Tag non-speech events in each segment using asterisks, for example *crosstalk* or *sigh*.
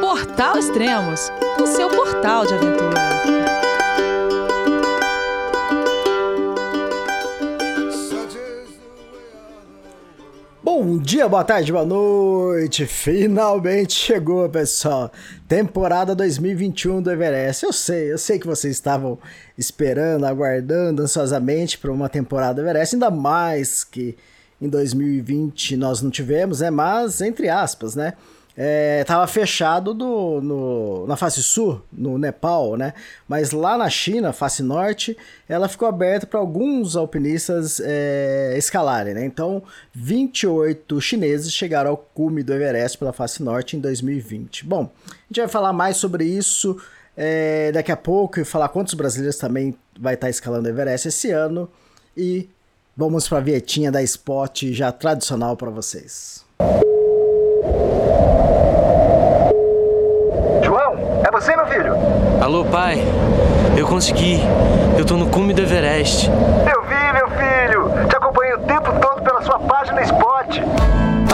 Portal Extremos, o seu portal de aventura. Bom dia, boa tarde, boa noite. Finalmente chegou, pessoal. Temporada 2021 do Everest. Eu sei, eu sei que vocês estavam esperando, aguardando ansiosamente para uma temporada do Everest, ainda mais que em 2020 nós não tivemos, né? Mas entre aspas, né? É, fechado do, no, na face sul, no Nepal, né? Mas lá na China, face norte, ela ficou aberta para alguns alpinistas é, escalarem, né? Então, 28 chineses chegaram ao cume do Everest pela face norte em 2020. Bom, a gente vai falar mais sobre isso é, daqui a pouco e falar quantos brasileiros também vai estar escalando o Everest esse ano. E vamos para a vietinha da Spot já tradicional para vocês. Você, meu filho? Alô, pai. Eu consegui. Eu tô no cume do Everest. Eu vi, meu filho. Te acompanhei o tempo todo pela sua página Spot. A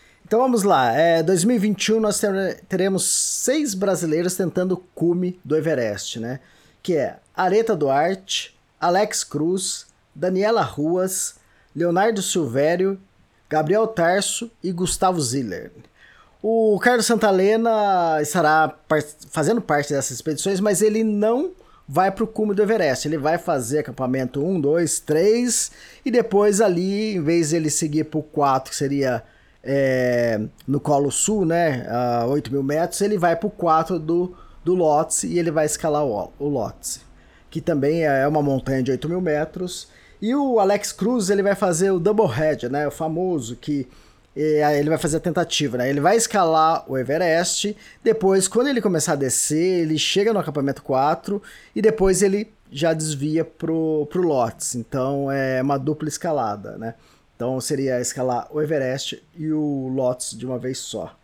Então vamos lá, é, 2021 nós teremos seis brasileiros tentando o cume do Everest, né? Que é Areta Duarte, Alex Cruz, Daniela Ruas, Leonardo Silvério, Gabriel Tarso e Gustavo Ziller. O Carlos Santalena estará fazendo parte dessas expedições, mas ele não vai para o cume do Everest. Ele vai fazer acampamento 1, 2, 3 e depois ali, em vez de ele seguir para o 4, que seria é, no Colo Sul, né, a 8 mil metros, ele vai para o 4 do, do Lhotse e ele vai escalar o, o Lhotse, que também é uma montanha de 8 mil metros. E o Alex Cruz ele vai fazer o Double Head, né, o famoso que é, ele vai fazer a tentativa, né? Ele vai escalar o Everest, depois, quando ele começar a descer, ele chega no acampamento 4 e depois ele já desvia pro, pro Lhotse. Então é uma dupla escalada, né? Então seria escalar o Everest e o Lotus de uma vez só.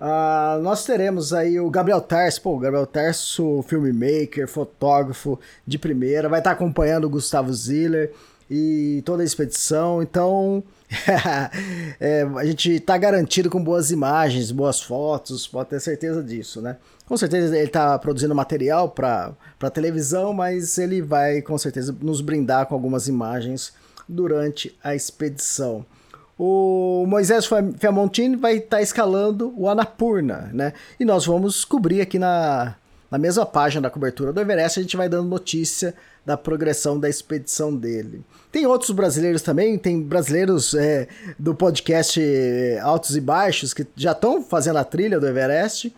Uh, nós teremos aí o Gabriel Tarso, pô, o Gabriel Tarso, filmmaker, fotógrafo de primeira, vai estar acompanhando o Gustavo Ziller e toda a expedição, então *laughs* é, a gente está garantido com boas imagens, boas fotos, pode ter certeza disso, né? Com certeza ele está produzindo material para televisão, mas ele vai com certeza nos brindar com algumas imagens durante a expedição. O Moisés Fiamontini vai estar tá escalando o Annapurna, né? E nós vamos cobrir aqui na, na mesma página da cobertura do Everest, a gente vai dando notícia da progressão da expedição dele. Tem outros brasileiros também, tem brasileiros é, do podcast Altos e Baixos que já estão fazendo a trilha do Everest.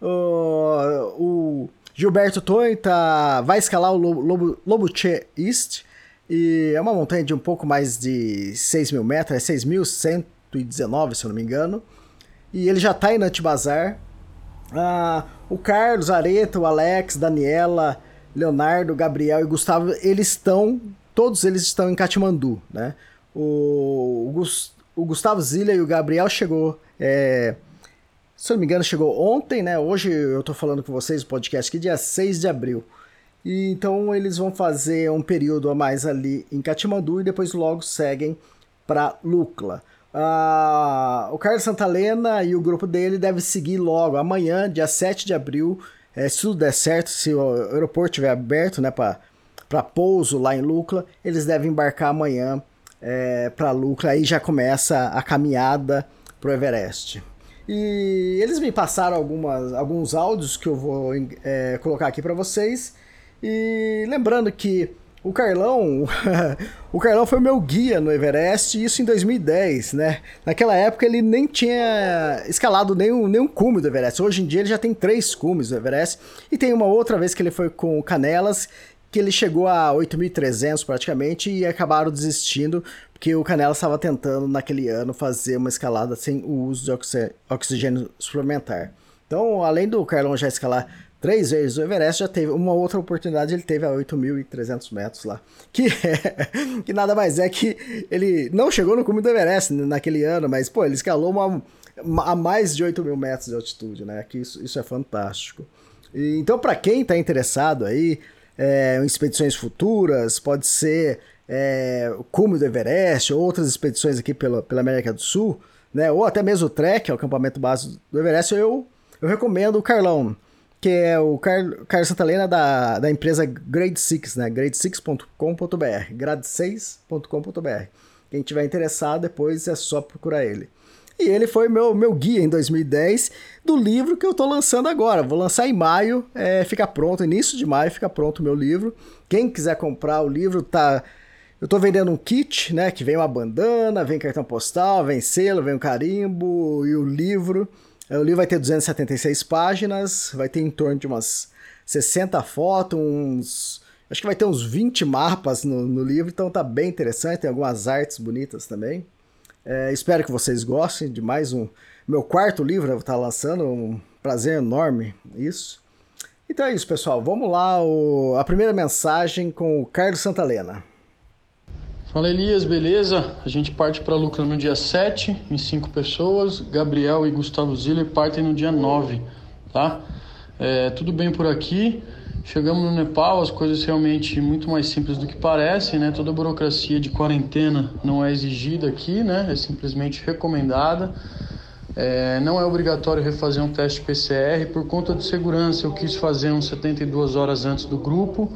Uh, o Gilberto Toin tá, vai escalar o Lobo, Lobo Che East e é uma montanha de um pouco mais de 6 mil metros, é 6.119, se eu não me engano. E ele já está em Nantibazar. Ah, o Carlos, Areta, o Alex, Daniela, Leonardo, Gabriel e Gustavo, eles estão, todos eles estão em Katmandu, né? O, o, o Gustavo Zilha e o Gabriel chegou, é, se eu não me engano, chegou ontem, né? Hoje eu estou falando com vocês o podcast aqui, dia 6 de abril. E então eles vão fazer um período a mais ali em Katmandu e depois logo seguem para Lukla. Ah, o Carlos Santalena e o grupo dele devem seguir logo amanhã, dia 7 de abril. É, se tudo der certo, se o aeroporto estiver aberto né, para pouso lá em Lukla, eles devem embarcar amanhã é, para Lukla. Aí já começa a caminhada para o Everest. E eles me passaram algumas, alguns áudios que eu vou é, colocar aqui para vocês. E lembrando que o Carlão, *laughs* o Carlão foi meu guia no Everest, isso em 2010, né? Naquela época ele nem tinha escalado nenhum, nenhum cume do Everest. Hoje em dia ele já tem três cumes do Everest. E tem uma outra vez que ele foi com o Canelas, que ele chegou a 8.300 praticamente e acabaram desistindo, porque o Canelas estava tentando naquele ano fazer uma escalada sem o uso de oxigênio suplementar. Então, além do Carlão já escalar três vezes o Everest, já teve uma outra oportunidade, ele teve a 8.300 metros lá. Que, é, *laughs* que nada mais é que ele não chegou no cume do Everest naquele ano, mas, pô, ele escalou uma, a mais de 8 mil metros de altitude, né? Que isso, isso é fantástico. E, então, para quem está interessado aí é, em expedições futuras, pode ser é, o cume do Everest, outras expedições aqui pela, pela América do Sul, né? Ou até mesmo o Trek, é o acampamento base do Everest, eu, eu recomendo o Carlão, que é o Car Carlos Santalena da, da empresa Grade 6, né? grade6.com.br, grade6.com.br. Quem tiver interessado, depois é só procurar ele. E ele foi meu, meu guia em 2010 do livro que eu estou lançando agora. Vou lançar em maio, é, fica pronto, início de maio fica pronto o meu livro. Quem quiser comprar o livro, tá. Eu estou vendendo um kit, né? Que vem uma bandana, vem cartão postal, vem selo, vem um carimbo e o livro. É, o livro vai ter 276 páginas, vai ter em torno de umas 60 fotos, uns. Acho que vai ter uns 20 mapas no, no livro, então tá bem interessante, tem algumas artes bonitas também. É, espero que vocês gostem de mais um. Meu quarto livro eu vou estar lançando, um prazer enorme isso. Então é isso, pessoal. Vamos lá, o, a primeira mensagem com o Carlos Santalena. Fala Elias, beleza? A gente parte para Lucra no dia 7, em 5 pessoas. Gabriel e Gustavo Ziller partem no dia 9, tá? É, tudo bem por aqui. Chegamos no Nepal, as coisas realmente muito mais simples do que parecem, né? Toda a burocracia de quarentena não é exigida aqui, né? É simplesmente recomendada. É, não é obrigatório refazer um teste PCR. Por conta de segurança, eu quis fazer uns 72 horas antes do grupo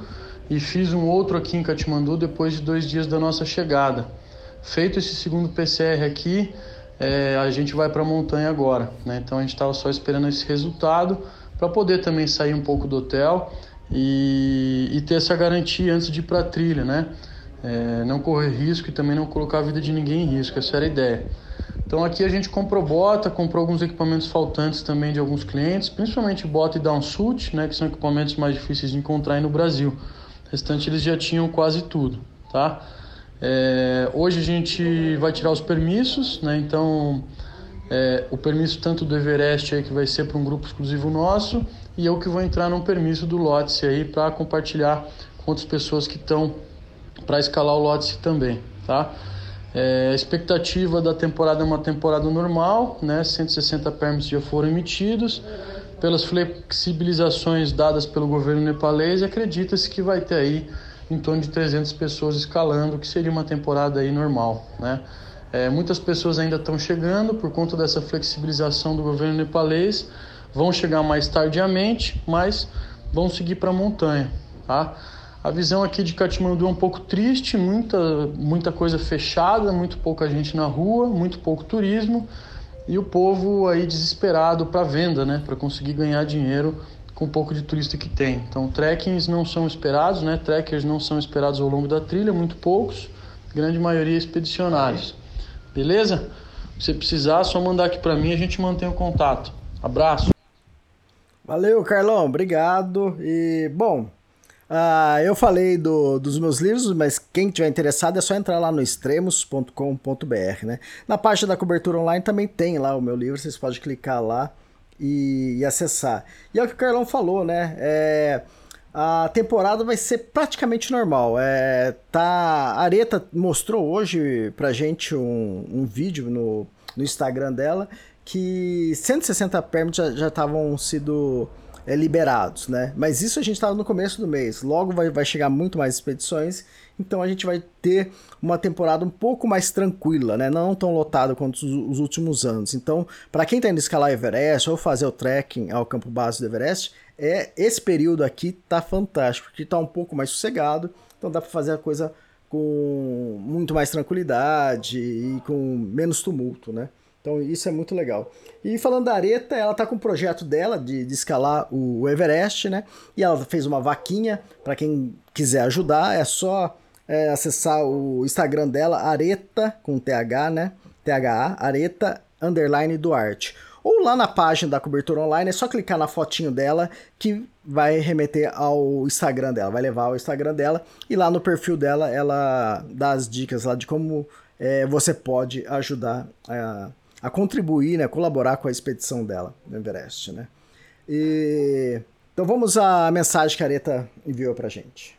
e fiz um outro aqui em Katmandu depois de dois dias da nossa chegada. Feito esse segundo PCR aqui, é, a gente vai para a montanha agora, né? Então a gente estava só esperando esse resultado para poder também sair um pouco do hotel e, e ter essa garantia antes de ir para a trilha, né? É, não correr risco e também não colocar a vida de ninguém em risco, essa era a ideia. Então aqui a gente comprou bota, comprou alguns equipamentos faltantes também de alguns clientes, principalmente bota e downsuit, né, que são equipamentos mais difíceis de encontrar aí no Brasil. O restante eles já tinham quase tudo, tá? É, hoje a gente vai tirar os permissos, né? Então é, o permisso tanto do Everest aí que vai ser para um grupo exclusivo nosso e eu que vou entrar num permisso do Lotse aí para compartilhar com outras pessoas que estão para escalar o Lotse também, tá? É, a expectativa da temporada é uma temporada normal, né? 160 permits já foram emitidos. Pelas flexibilizações dadas pelo governo nepalês, acredita-se que vai ter aí em torno de 300 pessoas escalando, que seria uma temporada aí normal, né? É, muitas pessoas ainda estão chegando por conta dessa flexibilização do governo nepalês vão chegar mais tardiamente, mas vão seguir para a montanha, tá? A visão aqui de Katmandu é um pouco triste, muita, muita coisa fechada, muito pouca gente na rua, muito pouco turismo e o povo aí desesperado para venda, né, para conseguir ganhar dinheiro com o pouco de turista que tem. Então, trekkings não são esperados, né? Trekkers não são esperados ao longo da trilha, muito poucos, grande maioria expedicionários. Beleza? Se precisar, só mandar aqui para mim, a gente mantém o contato. Abraço. Valeu, Carlão, obrigado. E, bom, uh, eu falei do, dos meus livros, mas quem tiver interessado é só entrar lá no extremos.com.br, né? Na página da cobertura online também tem lá o meu livro, vocês podem clicar lá e, e acessar. E é o que o Carlão falou, né? É, a temporada vai ser praticamente normal. É, tá, a Areta mostrou hoje pra gente um, um vídeo no, no Instagram dela que 160 permits já estavam sido é, liberados, né? Mas isso a gente estava no começo do mês. Logo vai, vai chegar muito mais expedições, então a gente vai ter uma temporada um pouco mais tranquila, né? Não tão lotada quanto os, os últimos anos. Então, para quem está indo escalar Everest ou fazer o trekking ao campo base do Everest, é esse período aqui tá fantástico, porque tá um pouco mais sossegado, então dá para fazer a coisa com muito mais tranquilidade e com menos tumulto, né? Então isso é muito legal. E falando da Areta, ela tá com o projeto dela de, de escalar o Everest, né? E ela fez uma vaquinha para quem quiser ajudar, é só é, acessar o Instagram dela, Areta com TH, né? THA, Areta underline Duarte. Ou lá na página da cobertura online, é só clicar na fotinho dela que vai remeter ao Instagram dela, vai levar ao Instagram dela. E lá no perfil dela, ela dá as dicas lá de como é, você pode ajudar a a contribuir, né, colaborar com a expedição dela no Everest, né? E Então vamos à mensagem que a Areta enviou pra gente.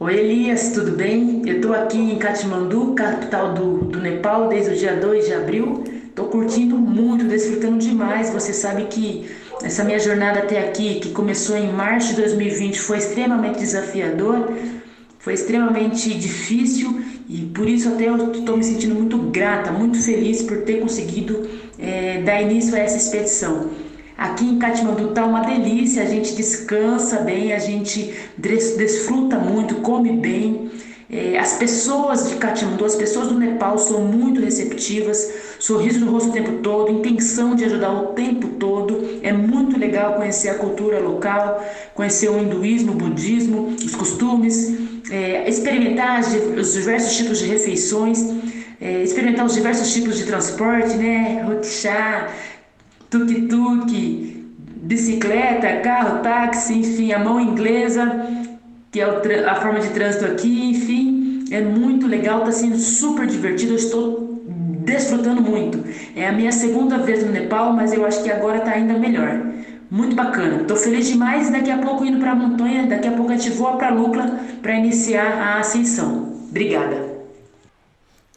Oi Elias, tudo bem? Eu estou aqui em Katmandu, capital do, do Nepal, desde o dia 2 de abril. Estou curtindo muito, desfrutando demais. Você sabe que essa minha jornada até aqui, que começou em março de 2020, foi extremamente desafiador, foi extremamente difícil e por isso até eu estou me sentindo muito grata, muito feliz por ter conseguido é, dar início a essa expedição. Aqui em Katmandu tá uma delícia, a gente descansa bem, a gente desfruta muito, come bem. É, as pessoas de Katmandu, as pessoas do Nepal são muito receptivas, sorriso no rosto o tempo todo, intenção de ajudar o tempo todo. É muito legal conhecer a cultura local, conhecer o hinduísmo, o budismo, os costumes, é, experimentar os diversos tipos de refeições, é, experimentar os diversos tipos de transporte, né? Rotichá, tuk-tuk, bicicleta, carro, táxi, enfim, a mão inglesa, que é a forma de trânsito aqui, enfim, é muito legal, está sendo super divertido, eu estou desfrutando muito. É a minha segunda vez no Nepal, mas eu acho que agora está ainda melhor. Muito bacana. Estou feliz demais daqui a pouco indo para a montanha, daqui a pouco a gente voa para Lucla para iniciar a ascensão. Obrigada.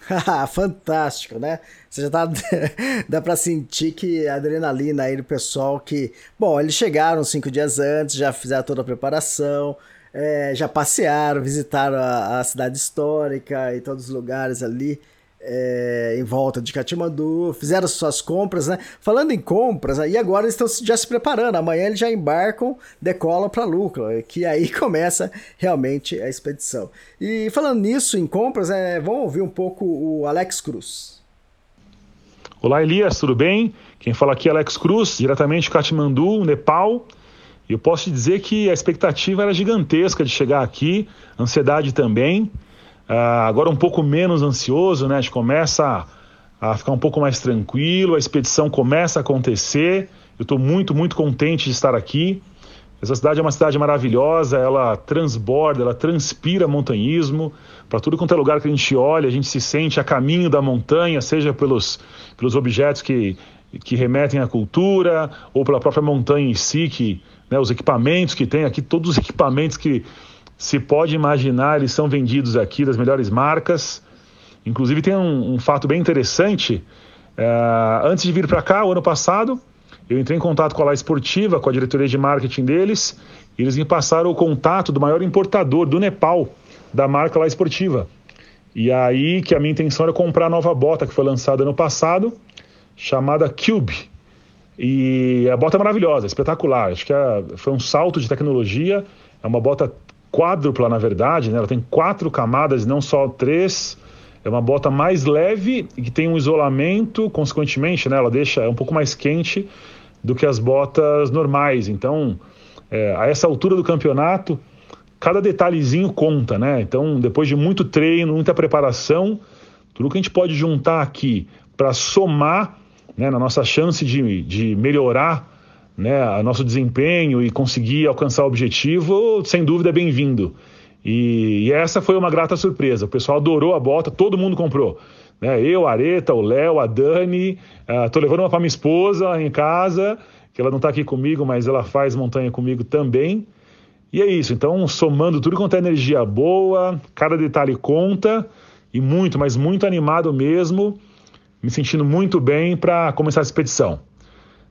*laughs* Fantástico, né? Você já tá. *laughs* dá pra sentir que a adrenalina aí do pessoal que. Bom, eles chegaram cinco dias antes, já fizeram toda a preparação, é, já passearam, visitaram a, a cidade histórica e todos os lugares ali é, em volta de Katmandu, fizeram suas compras, né? Falando em compras, e agora eles estão já se preparando. Amanhã eles já embarcam, decolam para Lucla, que aí *laughs* começa realmente a expedição. E falando nisso, em compras, é, vamos ouvir um pouco o Alex Cruz. Olá, Elias, tudo bem? Quem fala aqui é Alex Cruz, diretamente de Katmandu, Nepal. E eu posso te dizer que a expectativa era gigantesca de chegar aqui, ansiedade também. Uh, agora um pouco menos ansioso, né? A gente começa a, a, ficar um pouco mais tranquilo, a expedição começa a acontecer. Eu estou muito, muito contente de estar aqui. Essa cidade é uma cidade maravilhosa, ela transborda, ela transpira montanhismo. Para tudo quanto é lugar que a gente olha, a gente se sente a caminho da montanha, seja pelos, pelos objetos que, que remetem à cultura, ou pela própria montanha em si, que, né, os equipamentos que tem aqui, todos os equipamentos que se pode imaginar, eles são vendidos aqui das melhores marcas. Inclusive tem um, um fato bem interessante. Uh, antes de vir para cá, o ano passado, eu entrei em contato com a La Esportiva, com a diretoria de marketing deles, e eles me passaram o contato do maior importador do Nepal, da marca La Esportiva. E aí que a minha intenção era comprar a nova bota que foi lançada ano passado, chamada Cube. E a bota é maravilhosa, espetacular. Acho que é, foi um salto de tecnologia. É uma bota quádrupla, na verdade, né? ela tem quatro camadas, não só três. É uma bota mais leve e que tem um isolamento, consequentemente, né? ela deixa é um pouco mais quente do que as botas normais. Então, é, a essa altura do campeonato, cada detalhezinho conta, né? Então, depois de muito treino, muita preparação, tudo que a gente pode juntar aqui para somar né, na nossa chance de, de melhorar né, nosso desempenho e conseguir alcançar o objetivo, sem dúvida é bem-vindo. E, e, essa foi uma grata surpresa. O pessoal adorou a bota, todo mundo comprou. Né? Eu, a Areta, o Léo, a Dani. Estou uh, levando uma para minha esposa em casa, que ela não está aqui comigo, mas ela faz montanha comigo também. E é isso. Então, somando tudo quanto é energia boa, cada detalhe conta. E muito, mas muito animado mesmo. Me sentindo muito bem para começar a expedição.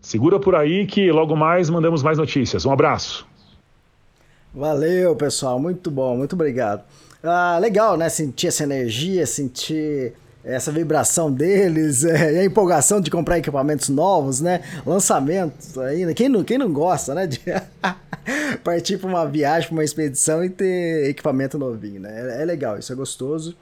Segura por aí que logo mais mandamos mais notícias. Um abraço. Valeu, pessoal. Muito bom. Muito obrigado. Ah, legal, né? Sentir essa energia, sentir essa vibração deles, *laughs* é, a empolgação de comprar equipamentos novos, né? Lançamentos ainda. Quem não, quem não gosta, né? De *laughs* partir para uma viagem, para uma expedição e ter equipamento novinho, né? É, é legal, isso é gostoso.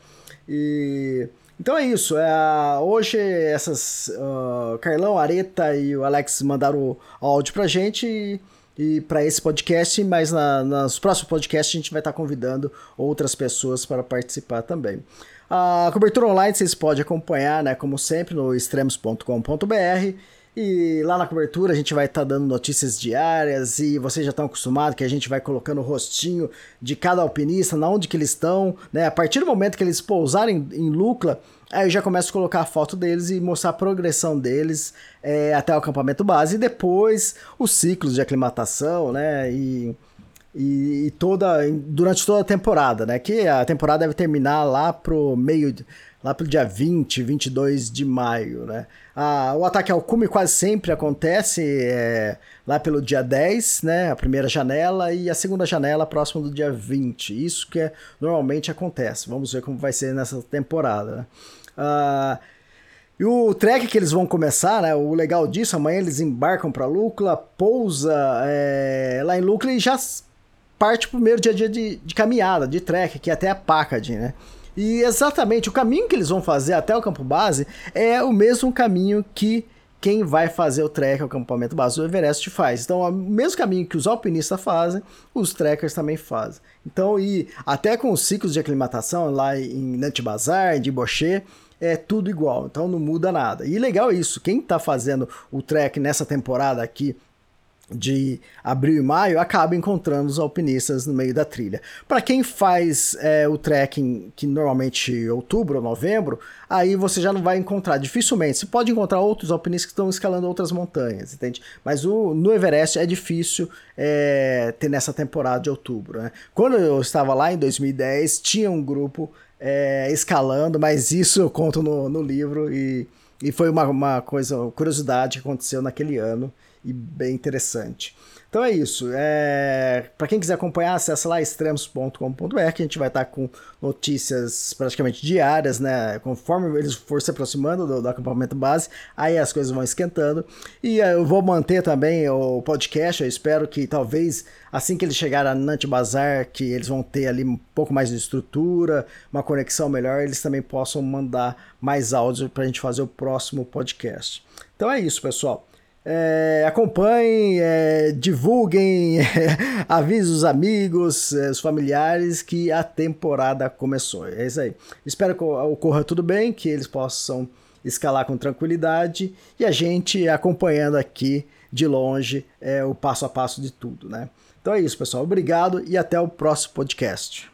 E então é isso. É, hoje essas uh, Carlão, Areta e o Alex mandaram o áudio pra gente e, e para esse podcast, mas na, nos próximos podcasts a gente vai estar tá convidando outras pessoas para participar também. A cobertura online vocês podem acompanhar, né, como sempre, no extremos.com.br E lá na cobertura a gente vai estar tá dando notícias diárias e vocês já estão acostumados que a gente vai colocando o rostinho de cada alpinista, na onde que eles estão, né? A partir do momento que eles pousarem em Lucla, aí eu já começo a colocar a foto deles e mostrar a progressão deles é, até o acampamento base e depois os ciclos de aclimatação, né? E, e, e, toda durante toda a temporada, né? Que a temporada deve terminar lá pro meio lá pelo dia 20, 22 de maio, né? Ah, o ataque ao cume quase sempre acontece é, lá pelo dia 10, né? A primeira janela e a segunda janela próximo do dia 20. Isso que é, normalmente acontece. Vamos ver como vai ser nessa temporada, né? Ah, e o trek que eles vão começar, né? O legal disso, amanhã eles embarcam para Lucla, pousa é, lá em Lucla e já parte pro primeiro dia, dia de, de caminhada, de trek, que é até a Packard, né? E exatamente o caminho que eles vão fazer até o campo base é o mesmo caminho que quem vai fazer o trek ao acampamento base do Everest faz. Então, o mesmo caminho que os alpinistas fazem, os trekkers também fazem. Então, e até com os ciclos de aclimatação lá em Nantibazar, de Bocher, é tudo igual. Então, não muda nada. E legal isso, quem está fazendo o trek nessa temporada aqui de abril e maio acaba encontrando os alpinistas no meio da trilha. Para quem faz é, o trekking, que normalmente outubro ou novembro, aí você já não vai encontrar, dificilmente. Você pode encontrar outros alpinistas que estão escalando outras montanhas, entende? Mas o, no Everest é difícil é, ter nessa temporada de outubro. Né? Quando eu estava lá em 2010, tinha um grupo é, escalando, mas isso eu conto no, no livro e, e foi uma, uma coisa, curiosidade que aconteceu naquele ano e bem interessante. Então é isso. É... Para quem quiser acompanhar, acessa lá extremos.com.br, que a gente vai estar com notícias praticamente diárias, né? Conforme eles for se aproximando do, do acampamento base, aí as coisas vão esquentando. E é, eu vou manter também o podcast. Eu espero que talvez assim que eles chegarem a Nant Bazar, que eles vão ter ali um pouco mais de estrutura, uma conexão melhor, eles também possam mandar mais áudio para a gente fazer o próximo podcast. Então é isso, pessoal. É, acompanhem, é, divulguem, é, *laughs* avise os amigos, é, os familiares que a temporada começou. É isso aí. Espero que ocorra tudo bem, que eles possam escalar com tranquilidade e a gente acompanhando aqui de longe é, o passo a passo de tudo, né? Então é isso, pessoal. Obrigado e até o próximo podcast.